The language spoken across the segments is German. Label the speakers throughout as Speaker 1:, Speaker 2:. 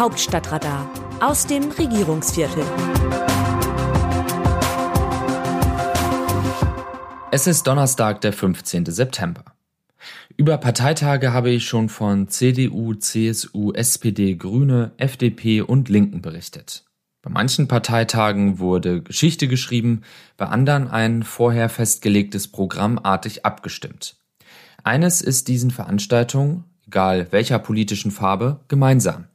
Speaker 1: Hauptstadtradar aus dem Regierungsviertel.
Speaker 2: Es ist Donnerstag, der 15. September. Über Parteitage habe ich schon von CDU, CSU, SPD, Grüne, FDP und Linken berichtet. Bei manchen Parteitagen wurde Geschichte geschrieben, bei anderen ein vorher festgelegtes Programm artig abgestimmt. Eines ist diesen Veranstaltungen, egal welcher politischen Farbe, gemeinsam.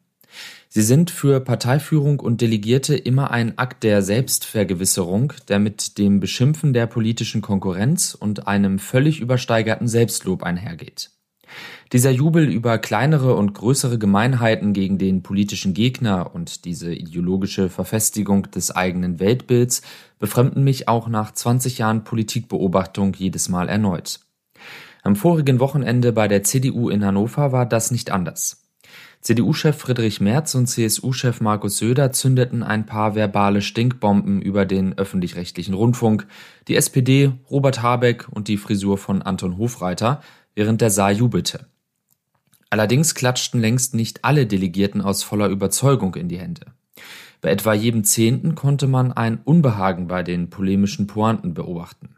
Speaker 2: Sie sind für Parteiführung und Delegierte immer ein Akt der Selbstvergewisserung, der mit dem Beschimpfen der politischen Konkurrenz und einem völlig übersteigerten Selbstlob einhergeht. Dieser Jubel über kleinere und größere Gemeinheiten gegen den politischen Gegner und diese ideologische Verfestigung des eigenen Weltbilds befremden mich auch nach 20 Jahren Politikbeobachtung jedes Mal erneut. Am vorigen Wochenende bei der CDU in Hannover war das nicht anders. CDU-Chef Friedrich Merz und CSU-Chef Markus Söder zündeten ein paar verbale Stinkbomben über den öffentlich-rechtlichen Rundfunk, die SPD, Robert Habeck und die Frisur von Anton Hofreiter, während der Saar jubelte. Allerdings klatschten längst nicht alle Delegierten aus voller Überzeugung in die Hände. Bei etwa jedem Zehnten konnte man ein Unbehagen bei den polemischen Pointen beobachten.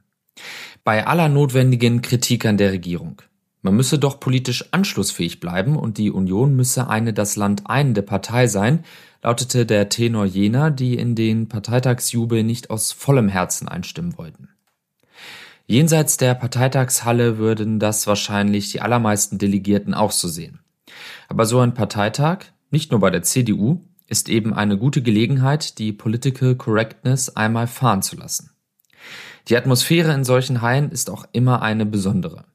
Speaker 2: Bei aller notwendigen Kritik an der Regierung. Man müsse doch politisch anschlussfähig bleiben und die Union müsse eine das Land einende Partei sein, lautete der Tenor jener, die in den Parteitagsjubel nicht aus vollem Herzen einstimmen wollten. Jenseits der Parteitagshalle würden das wahrscheinlich die allermeisten Delegierten auch so sehen. Aber so ein Parteitag, nicht nur bei der CDU, ist eben eine gute Gelegenheit, die Political Correctness einmal fahren zu lassen. Die Atmosphäre in solchen Haien ist auch immer eine besondere.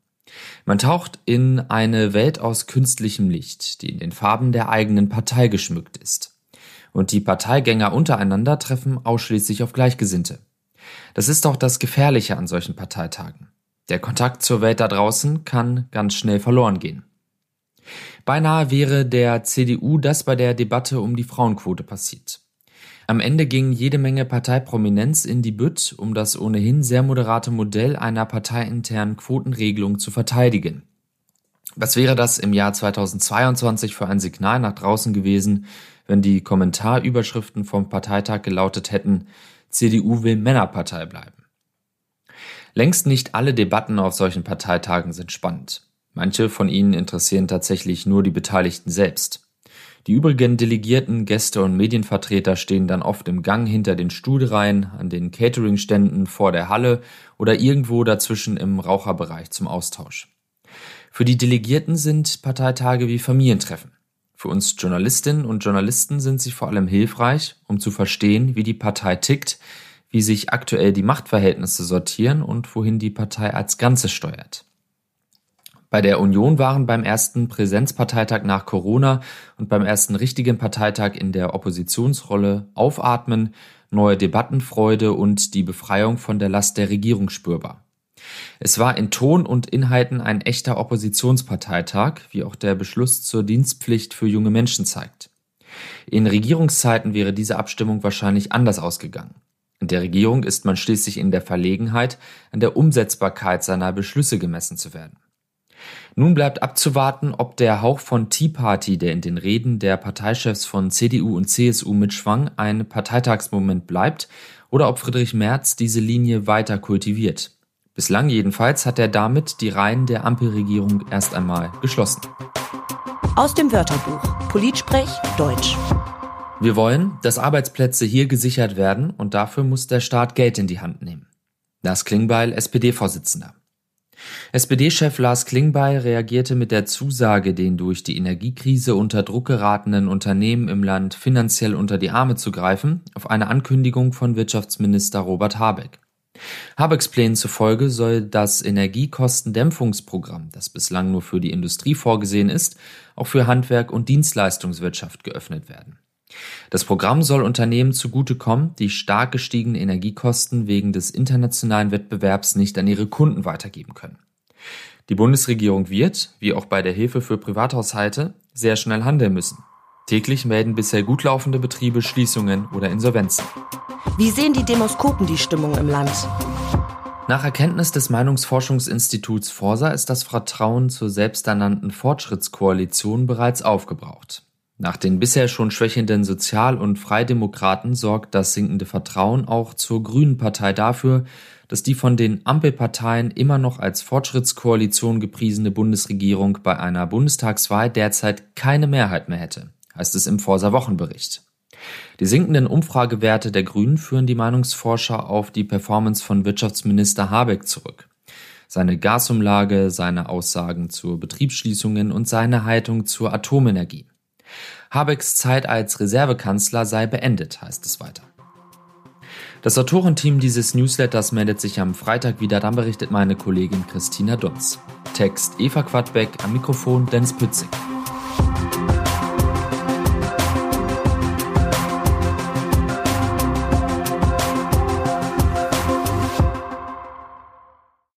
Speaker 2: Man taucht in eine Welt aus künstlichem Licht, die in den Farben der eigenen Partei geschmückt ist. Und die Parteigänger untereinander treffen ausschließlich auf Gleichgesinnte. Das ist auch das Gefährliche an solchen Parteitagen. Der Kontakt zur Welt da draußen kann ganz schnell verloren gehen. Beinahe wäre der CDU das bei der Debatte um die Frauenquote passiert. Am Ende ging jede Menge Parteiprominenz in die Bütt, um das ohnehin sehr moderate Modell einer parteiinternen Quotenregelung zu verteidigen. Was wäre das im Jahr 2022 für ein Signal nach draußen gewesen, wenn die Kommentarüberschriften vom Parteitag gelautet hätten, CDU will Männerpartei bleiben. Längst nicht alle Debatten auf solchen Parteitagen sind spannend. Manche von ihnen interessieren tatsächlich nur die Beteiligten selbst. Die übrigen Delegierten, Gäste und Medienvertreter stehen dann oft im Gang hinter den Stuhlreihen, an den Cateringständen vor der Halle oder irgendwo dazwischen im Raucherbereich zum Austausch. Für die Delegierten sind Parteitage wie Familientreffen. Für uns Journalistinnen und Journalisten sind sie vor allem hilfreich, um zu verstehen, wie die Partei tickt, wie sich aktuell die Machtverhältnisse sortieren und wohin die Partei als Ganze steuert. Bei der Union waren beim ersten Präsenzparteitag nach Corona und beim ersten richtigen Parteitag in der Oppositionsrolle Aufatmen, neue Debattenfreude und die Befreiung von der Last der Regierung spürbar. Es war in Ton und Inhalten ein echter Oppositionsparteitag, wie auch der Beschluss zur Dienstpflicht für junge Menschen zeigt. In Regierungszeiten wäre diese Abstimmung wahrscheinlich anders ausgegangen. In der Regierung ist man schließlich in der Verlegenheit, an der Umsetzbarkeit seiner Beschlüsse gemessen zu werden. Nun bleibt abzuwarten, ob der Hauch von Tea Party, der in den Reden der Parteichefs von CDU und CSU mitschwang, ein Parteitagsmoment bleibt oder ob Friedrich Merz diese Linie weiter kultiviert. Bislang jedenfalls hat er damit die Reihen der Ampelregierung erst einmal geschlossen.
Speaker 1: Aus dem Wörterbuch Politsprech Deutsch.
Speaker 2: Wir wollen, dass Arbeitsplätze hier gesichert werden und dafür muss der Staat Geld in die Hand nehmen. Lars Klingbeil, SPD-Vorsitzender. SPD-Chef Lars Klingbeil reagierte mit der Zusage, den durch die Energiekrise unter Druck geratenen Unternehmen im Land finanziell unter die Arme zu greifen, auf eine Ankündigung von Wirtschaftsminister Robert Habeck. Habecks Plänen zufolge soll das Energiekostendämpfungsprogramm, das bislang nur für die Industrie vorgesehen ist, auch für Handwerk und Dienstleistungswirtschaft geöffnet werden. Das Programm soll Unternehmen zugutekommen, die stark gestiegene Energiekosten wegen des internationalen Wettbewerbs nicht an ihre Kunden weitergeben können. Die Bundesregierung wird, wie auch bei der Hilfe für Privathaushalte, sehr schnell handeln müssen. Täglich melden bisher gut laufende Betriebe Schließungen oder Insolvenzen.
Speaker 1: Wie sehen die Demoskopen die Stimmung im Land?
Speaker 2: Nach Erkenntnis des Meinungsforschungsinstituts Forsa ist das Vertrauen zur selbsternannten Fortschrittskoalition bereits aufgebraucht. Nach den bisher schon schwächenden Sozial- und Freidemokraten sorgt das sinkende Vertrauen auch zur Grünen Partei dafür, dass die von den Ampelparteien immer noch als Fortschrittskoalition gepriesene Bundesregierung bei einer Bundestagswahl derzeit keine Mehrheit mehr hätte, heißt es im Forser Wochenbericht. Die sinkenden Umfragewerte der Grünen führen die Meinungsforscher auf die Performance von Wirtschaftsminister Habeck zurück. Seine Gasumlage, seine Aussagen zu Betriebsschließungen und seine Haltung zur Atomenergie. Habecks Zeit als Reservekanzler sei beendet, heißt es weiter. Das Autorenteam dieses Newsletters meldet sich am Freitag wieder, dann berichtet meine Kollegin Christina Dunz. Text Eva Quadbeck, am Mikrofon Dennis Pützig.